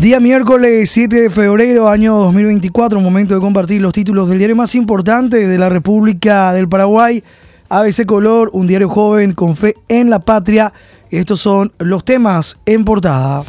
Día miércoles 7 de febrero, año 2024, momento de compartir los títulos del diario más importante de la República del Paraguay, ABC Color, un diario joven con fe en la patria. Estos son los temas en portada.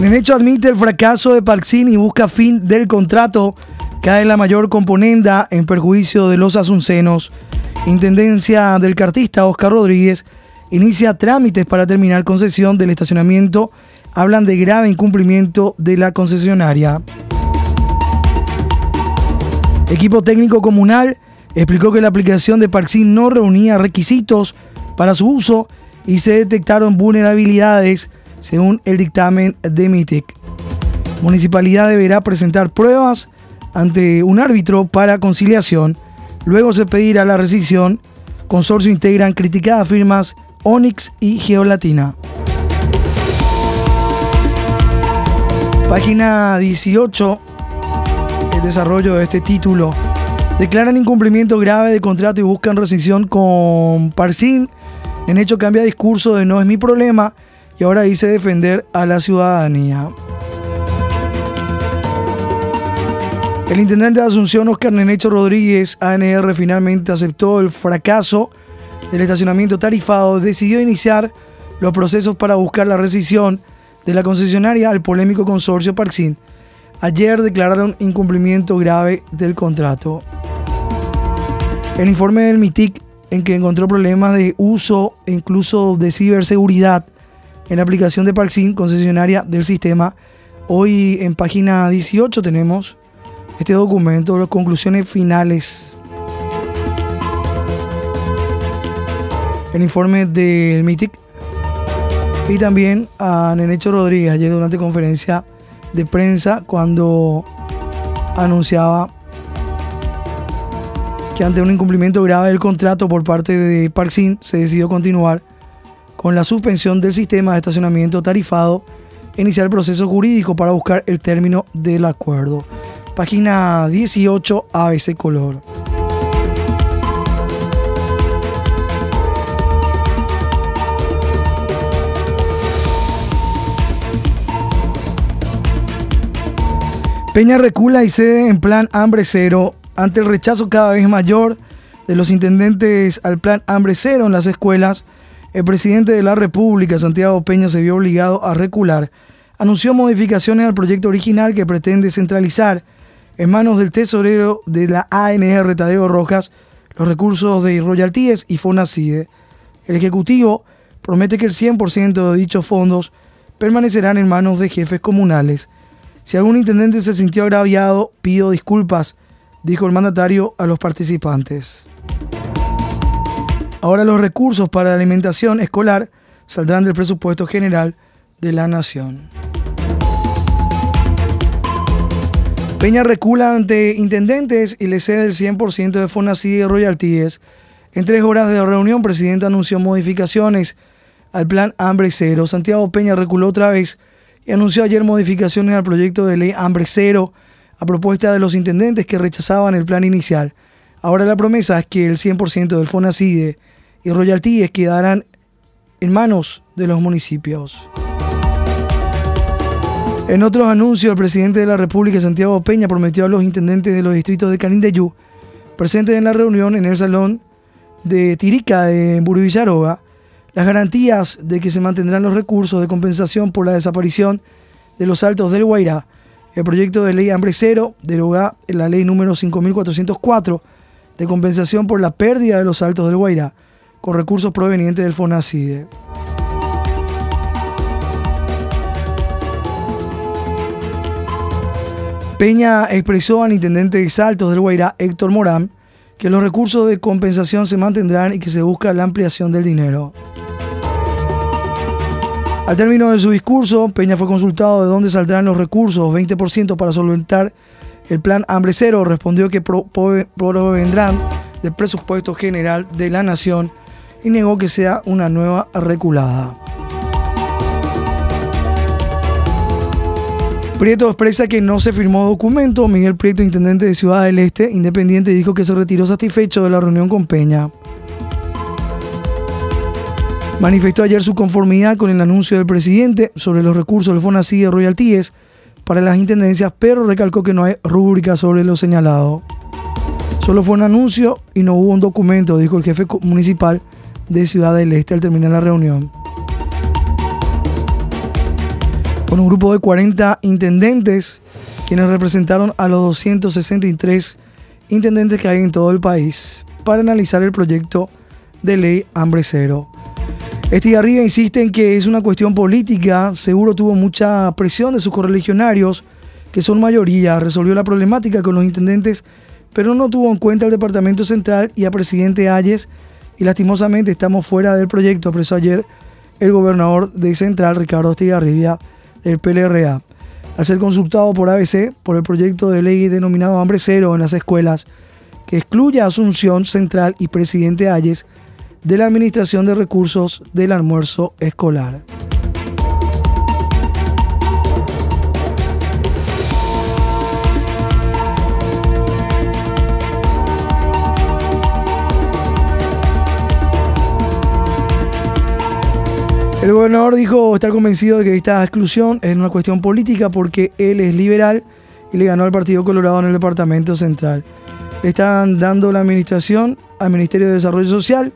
Nenecho admite el fracaso de Parxín y busca fin del contrato. Cae la mayor componenda en perjuicio de los asuncenos. Intendencia del cartista Oscar Rodríguez inicia trámites para terminar concesión del estacionamiento hablan de grave incumplimiento de la concesionaria. Equipo técnico comunal explicó que la aplicación de Parxin no reunía requisitos para su uso y se detectaron vulnerabilidades según el dictamen de MITIC. Municipalidad deberá presentar pruebas ante un árbitro para conciliación. Luego se pedirá la rescisión. Consorcio integran criticadas firmas Onyx y Geolatina. Página 18, el desarrollo de este título. Declaran incumplimiento grave de contrato y buscan rescisión con Parsin. En hecho cambia discurso de no es mi problema y ahora dice defender a la ciudadanía. El intendente de Asunción, Oscar Nenecho Rodríguez, ANR, finalmente aceptó el fracaso del estacionamiento tarifado, decidió iniciar los procesos para buscar la rescisión de la concesionaria al polémico consorcio Parxin. Ayer declararon incumplimiento grave del contrato. El informe del MITIC en que encontró problemas de uso e incluso de ciberseguridad en la aplicación de Parxin, concesionaria del sistema. Hoy en página 18 tenemos este documento, las conclusiones finales. El informe del MITIC y también a Nenecho Rodríguez ayer durante conferencia de prensa cuando anunciaba que ante un incumplimiento grave del contrato por parte de Parxin se decidió continuar con la suspensión del sistema de estacionamiento tarifado e iniciar el proceso jurídico para buscar el término del acuerdo. Página 18 ABC Color. Peña recula y cede en plan hambre cero ante el rechazo cada vez mayor de los intendentes al plan hambre cero en las escuelas. El presidente de la República, Santiago Peña, se vio obligado a recular. Anunció modificaciones al proyecto original que pretende centralizar en manos del tesorero de la ANR Tadeo Rojas los recursos de royalties y Fonacide. El Ejecutivo promete que el 100% de dichos fondos permanecerán en manos de jefes comunales. Si algún intendente se sintió agraviado, pido disculpas, dijo el mandatario a los participantes. Ahora los recursos para la alimentación escolar saldrán del presupuesto general de la Nación. Peña recula ante intendentes y le cede el 100% de Fonacid y royalties. En tres horas de reunión, presidente anunció modificaciones al plan Hambre Cero. Santiago Peña reculó otra vez y anunció ayer modificaciones al proyecto de ley Hambre Cero a propuesta de los intendentes que rechazaban el plan inicial. Ahora la promesa es que el 100% del FONACIDE y royalties quedarán en manos de los municipios. En otros anuncios, el presidente de la República, Santiago Peña, prometió a los intendentes de los distritos de Canindeyú, presentes en la reunión en el salón de Tirica de Burivillaroga, las garantías de que se mantendrán los recursos de compensación por la desaparición de los altos del Guairá. El proyecto de ley Hambre Cero deroga la ley número 5404 de compensación por la pérdida de los altos del Guairá con recursos provenientes del FONACIDE. Peña expresó al intendente de Saltos del Guairá, Héctor Morán, que los recursos de compensación se mantendrán y que se busca la ampliación del dinero. Al término de su discurso, Peña fue consultado de dónde saldrán los recursos, 20% para solventar el plan Hambre Cero. Respondió que provendrán del presupuesto general de la Nación y negó que sea una nueva reculada. Prieto expresa que no se firmó documento. Miguel Prieto, intendente de Ciudad del Este, independiente, dijo que se retiró satisfecho de la reunión con Peña. Manifestó ayer su conformidad con el anuncio del presidente sobre los recursos del FONACI de royalties para las intendencias, pero recalcó que no hay rúbrica sobre lo señalado. Solo fue un anuncio y no hubo un documento, dijo el jefe municipal de Ciudad del Este al terminar la reunión. Con un grupo de 40 intendentes, quienes representaron a los 263 intendentes que hay en todo el país, para analizar el proyecto de ley Hambre Cero. Estigarribia insiste en que es una cuestión política, seguro tuvo mucha presión de sus correligionarios, que son mayoría, resolvió la problemática con los intendentes, pero no tuvo en cuenta el Departamento Central y a presidente Ayes, y lastimosamente estamos fuera del proyecto, expresó ayer el gobernador de Central, Ricardo Estigarribia, del PLRA. Al ser consultado por ABC por el proyecto de ley denominado Hambre Cero en las escuelas, que excluye a Asunción Central y presidente Ayes, de la Administración de Recursos del Almuerzo Escolar. El gobernador dijo estar convencido de que esta exclusión es una cuestión política porque él es liberal y le ganó al Partido Colorado en el Departamento Central. Le están dando la administración al Ministerio de Desarrollo Social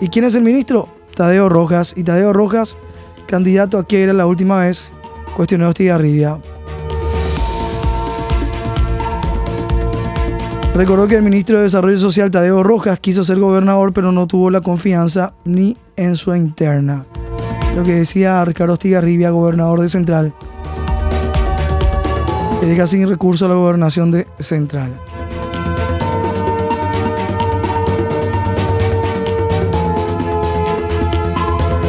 ¿Y quién es el ministro? Tadeo Rojas. Y Tadeo Rojas, candidato a que era la última vez, cuestionó Estigarribia. Recordó que el ministro de Desarrollo Social, Tadeo Rojas, quiso ser gobernador, pero no tuvo la confianza ni en su interna. Lo que decía Ricardo Estigarribia, gobernador de Central, que deja sin recurso a la gobernación de Central.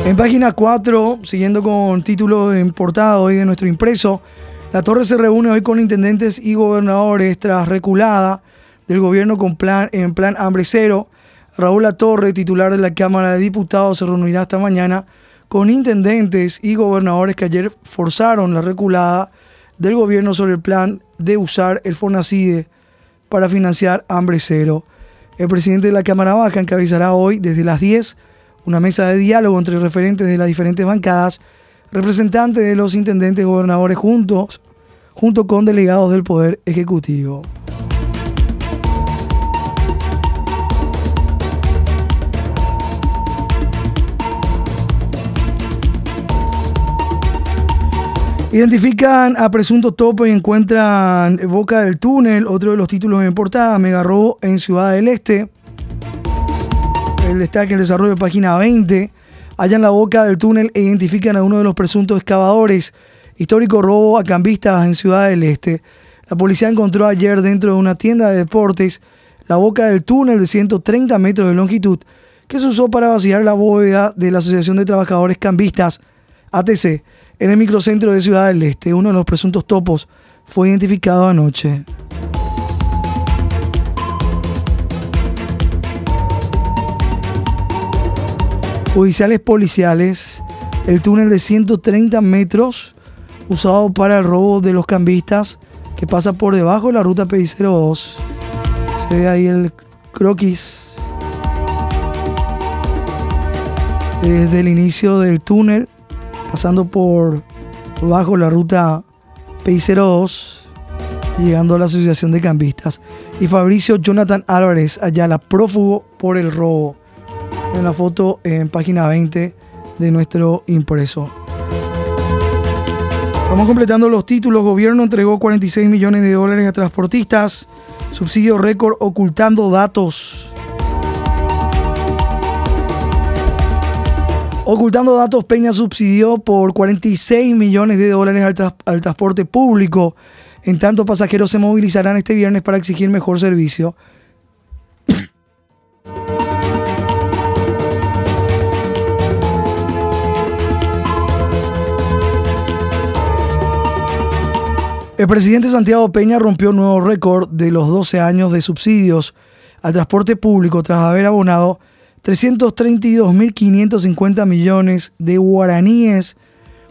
En página 4, siguiendo con título en portada hoy de nuestro impreso, la torre se reúne hoy con intendentes y gobernadores tras reculada del gobierno con plan, en plan hambre cero. Raúl La Torre, titular de la Cámara de Diputados, se reunirá esta mañana con intendentes y gobernadores que ayer forzaron la reculada del gobierno sobre el plan de usar el FONACIDE para financiar hambre cero. El presidente de la Cámara Baja encabezará hoy desde las 10 una mesa de diálogo entre referentes de las diferentes bancadas, representantes de los intendentes gobernadores juntos, junto con delegados del Poder Ejecutivo. Identifican a presunto topo y encuentran Boca del Túnel, otro de los títulos en portada, Megarrobo en Ciudad del Este el destaque el desarrollo de página 20. Allá en la boca del túnel e identifican a uno de los presuntos excavadores. Histórico robo a cambistas en Ciudad del Este. La policía encontró ayer dentro de una tienda de deportes la boca del túnel de 130 metros de longitud que se usó para vaciar la bóveda de la Asociación de Trabajadores Cambistas, ATC, en el microcentro de Ciudad del Este. Uno de los presuntos topos fue identificado anoche. Judiciales policiales, el túnel de 130 metros usado para el robo de los cambistas que pasa por debajo de la ruta PI02. Se ve ahí el croquis. Desde el inicio del túnel, pasando por bajo la ruta PI02, llegando a la Asociación de Cambistas. Y Fabricio Jonathan Álvarez, allá la prófugo por el robo en la foto en página 20 de nuestro impreso. Vamos completando los títulos. Gobierno entregó 46 millones de dólares a transportistas. Subsidio récord ocultando datos. Ocultando datos, Peña subsidió por 46 millones de dólares al, al transporte público. En tanto, pasajeros se movilizarán este viernes para exigir mejor servicio. El presidente Santiago Peña rompió un nuevo récord de los 12 años de subsidios al transporte público tras haber abonado 332.550 millones de guaraníes,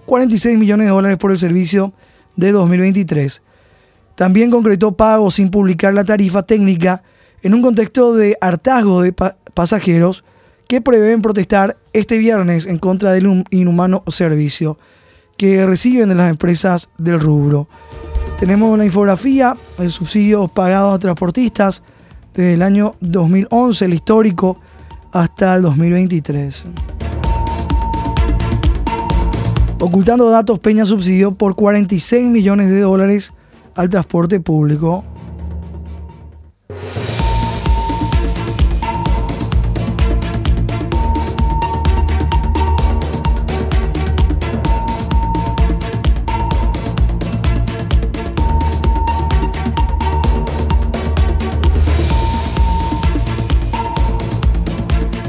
46 millones de dólares por el servicio de 2023. También concretó pagos sin publicar la tarifa técnica en un contexto de hartazgo de pasajeros que prevén protestar este viernes en contra del inhumano servicio que reciben de las empresas del rubro. Tenemos una infografía de subsidios pagados a transportistas desde el año 2011, el histórico, hasta el 2023. Ocultando datos, Peña subsidió por 46 millones de dólares al transporte público.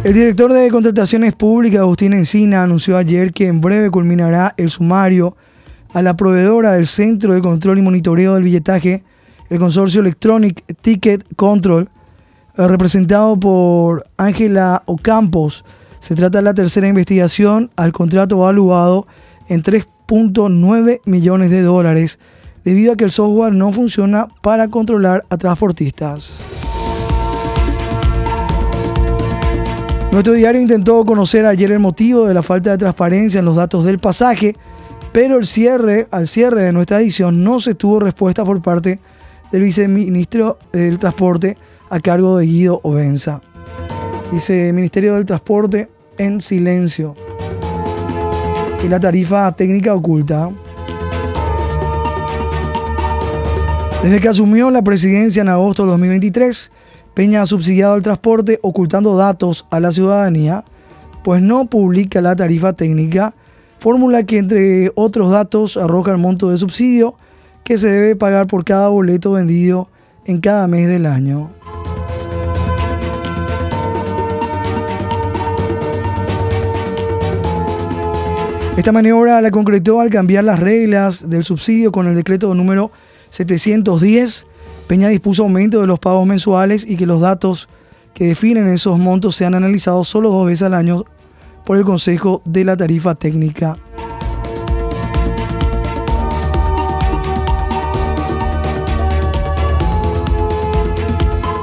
El director de Contrataciones Públicas, Agustín Encina, anunció ayer que en breve culminará el sumario a la proveedora del Centro de Control y Monitoreo del Billetaje, el consorcio Electronic Ticket Control, eh, representado por Ángela Ocampos. Se trata de la tercera investigación al contrato evaluado en 3.9 millones de dólares, debido a que el software no funciona para controlar a transportistas. Nuestro diario intentó conocer ayer el motivo de la falta de transparencia en los datos del pasaje, pero el cierre, al cierre de nuestra edición no se tuvo respuesta por parte del viceministro del Transporte a cargo de Guido Obenza. Viceministerio del Transporte en silencio. Y la tarifa técnica oculta. Desde que asumió la presidencia en agosto de 2023, Peña ha subsidiado el transporte ocultando datos a la ciudadanía, pues no publica la tarifa técnica, fórmula que entre otros datos arroja el monto de subsidio que se debe pagar por cada boleto vendido en cada mes del año. Esta maniobra la concretó al cambiar las reglas del subsidio con el decreto número 710 Peña dispuso aumento de los pagos mensuales y que los datos que definen esos montos sean analizados solo dos veces al año por el Consejo de la Tarifa Técnica.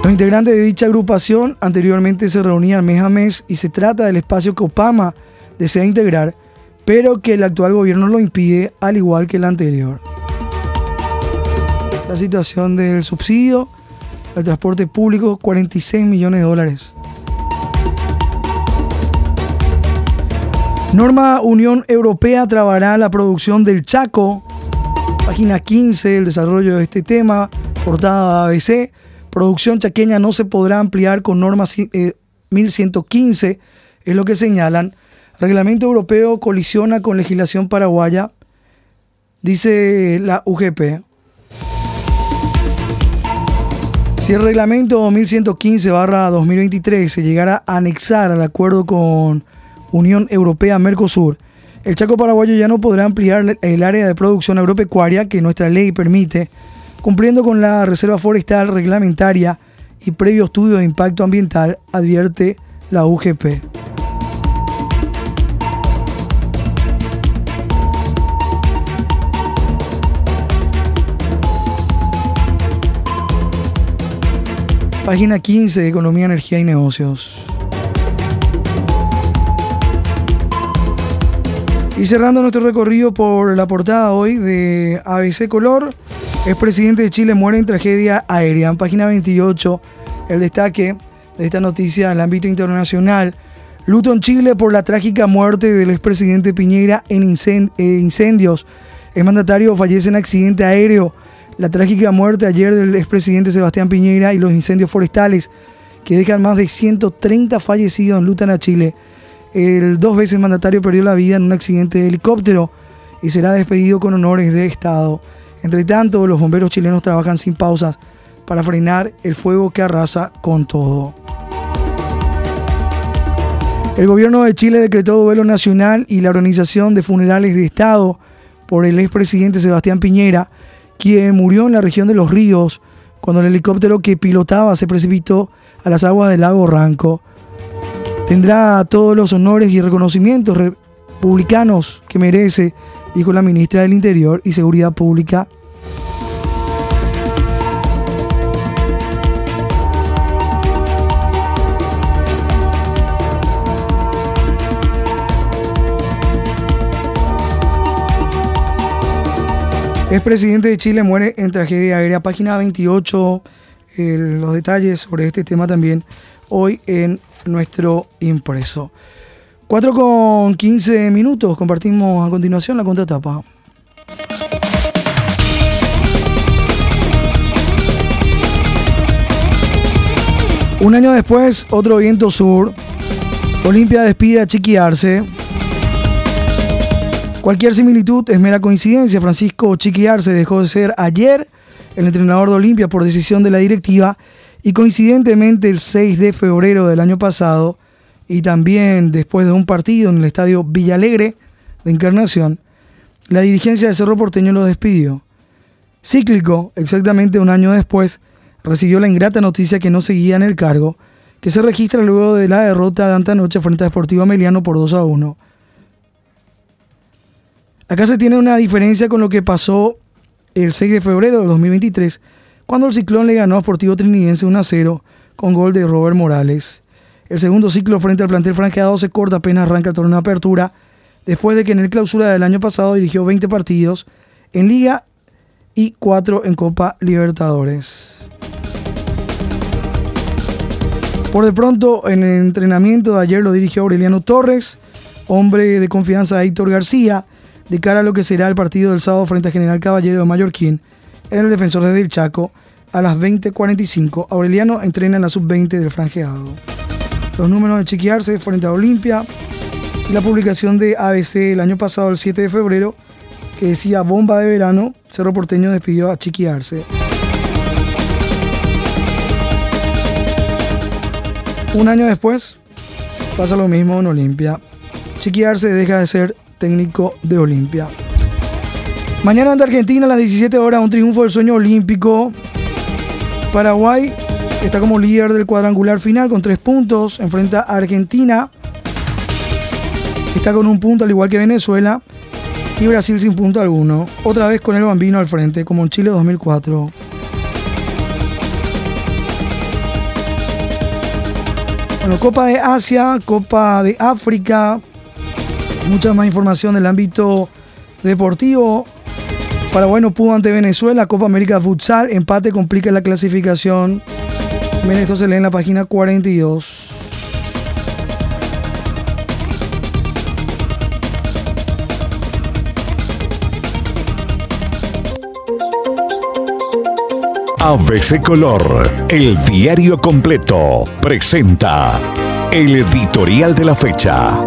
Los integrantes de dicha agrupación anteriormente se reunían mes a mes y se trata del espacio que Opama desea integrar, pero que el actual gobierno lo impide al igual que el anterior la situación del subsidio al transporte público, 46 millones de dólares. Norma Unión Europea trabará la producción del Chaco. Página 15, el desarrollo de este tema, portada ABC. Producción chaqueña no se podrá ampliar con norma 1115, eh, es lo que señalan. Reglamento europeo colisiona con legislación paraguaya, dice la UGP. Si el reglamento 1115-2023 se llegara a anexar al acuerdo con Unión Europea-Mercosur, el Chaco paraguayo ya no podrá ampliar el área de producción agropecuaria que nuestra ley permite, cumpliendo con la reserva forestal reglamentaria y previo estudio de impacto ambiental, advierte la UGP. Página 15 de Economía, Energía y Negocios. Y cerrando nuestro recorrido por la portada hoy de ABC Color, el presidente de Chile muere en tragedia aérea. En página 28, el destaque de esta noticia en el ámbito internacional. Luto en Chile por la trágica muerte del expresidente Piñera en eh, incendios. El mandatario fallece en accidente aéreo la trágica muerte ayer del expresidente Sebastián Piñera y los incendios forestales que dejan más de 130 fallecidos en Lutan a Chile. El dos veces mandatario perdió la vida en un accidente de helicóptero y será despedido con honores de Estado. Entre tanto, los bomberos chilenos trabajan sin pausas para frenar el fuego que arrasa con todo. El gobierno de Chile decretó duelo nacional y la organización de funerales de Estado por el expresidente Sebastián Piñera quien murió en la región de los ríos cuando el helicóptero que pilotaba se precipitó a las aguas del lago Ranco. Tendrá todos los honores y reconocimientos republicanos que merece, dijo la ministra del Interior y Seguridad Pública. Es presidente de Chile, muere en tragedia aérea. Página 28, los detalles sobre este tema también hoy en nuestro impreso. 4 con 15 minutos, compartimos a continuación la contratapa. Un año después, otro viento sur. Olimpia despide a Chiquiarse. Cualquier similitud es mera coincidencia. Francisco Chiquiarse dejó de ser ayer el entrenador de Olimpia por decisión de la directiva y coincidentemente el 6 de febrero del año pasado y también después de un partido en el estadio Villalegre de Encarnación, la dirigencia del Cerro Porteño lo despidió. Cíclico, exactamente un año después, recibió la ingrata noticia que no seguía en el cargo, que se registra luego de la derrota de antanoche frente a Deportivo Emiliano por 2 a 1. Acá se tiene una diferencia con lo que pasó el 6 de febrero de 2023, cuando el Ciclón le ganó a Sportivo Trinidense 1 a 0 con gol de Robert Morales. El segundo ciclo frente al plantel franqueado se corta apenas arranca el torneo de apertura, después de que en el clausura del año pasado dirigió 20 partidos en Liga y 4 en Copa Libertadores. Por de pronto, en el entrenamiento de ayer lo dirigió Aureliano Torres, hombre de confianza de Héctor García, de cara a lo que será el partido del sábado frente a General Caballero de Mallorquín en el defensor desde el Chaco a las 20.45. Aureliano entrena en la sub-20 del franjeado. Los números de chequearse frente a Olimpia y la publicación de ABC el año pasado, el 7 de febrero, que decía bomba de verano, Cerro Porteño despidió a Chiquiarse. Un año después, pasa lo mismo en Olimpia. Chiquiarse deja de ser técnico de Olimpia. Mañana ante Argentina a las 17 horas, un triunfo del sueño olímpico. Paraguay está como líder del cuadrangular final con tres puntos. Enfrenta a Argentina. Está con un punto al igual que Venezuela. Y Brasil sin punto alguno. Otra vez con el bambino al frente, como en Chile 2004. Bueno, Copa de Asia, Copa de África, Mucha más información del ámbito deportivo. Paraguay no pudo ante Venezuela, Copa América Futsal, empate complica la clasificación. Miren, esto se lee en la página 42. ABC Color, el diario completo, presenta el editorial de la fecha.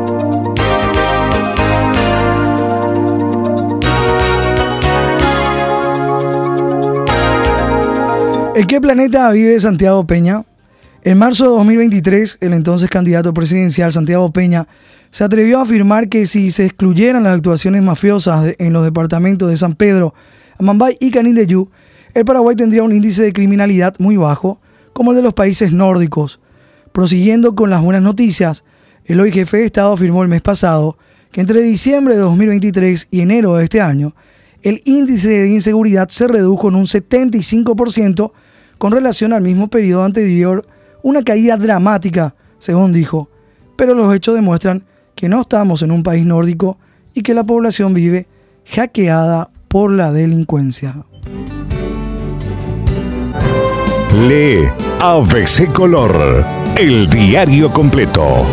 ¿En qué planeta vive Santiago Peña? En marzo de 2023, el entonces candidato presidencial Santiago Peña se atrevió a afirmar que si se excluyeran las actuaciones mafiosas en los departamentos de San Pedro, Amambay y Canindeyú, el Paraguay tendría un índice de criminalidad muy bajo, como el de los países nórdicos. Prosiguiendo con las buenas noticias, el hoy jefe de Estado afirmó el mes pasado que entre diciembre de 2023 y enero de este año, el índice de inseguridad se redujo en un 75% con relación al mismo periodo anterior, una caída dramática, según dijo, pero los hechos demuestran que no estamos en un país nórdico y que la población vive hackeada por la delincuencia. Lee ABC Color, el diario completo.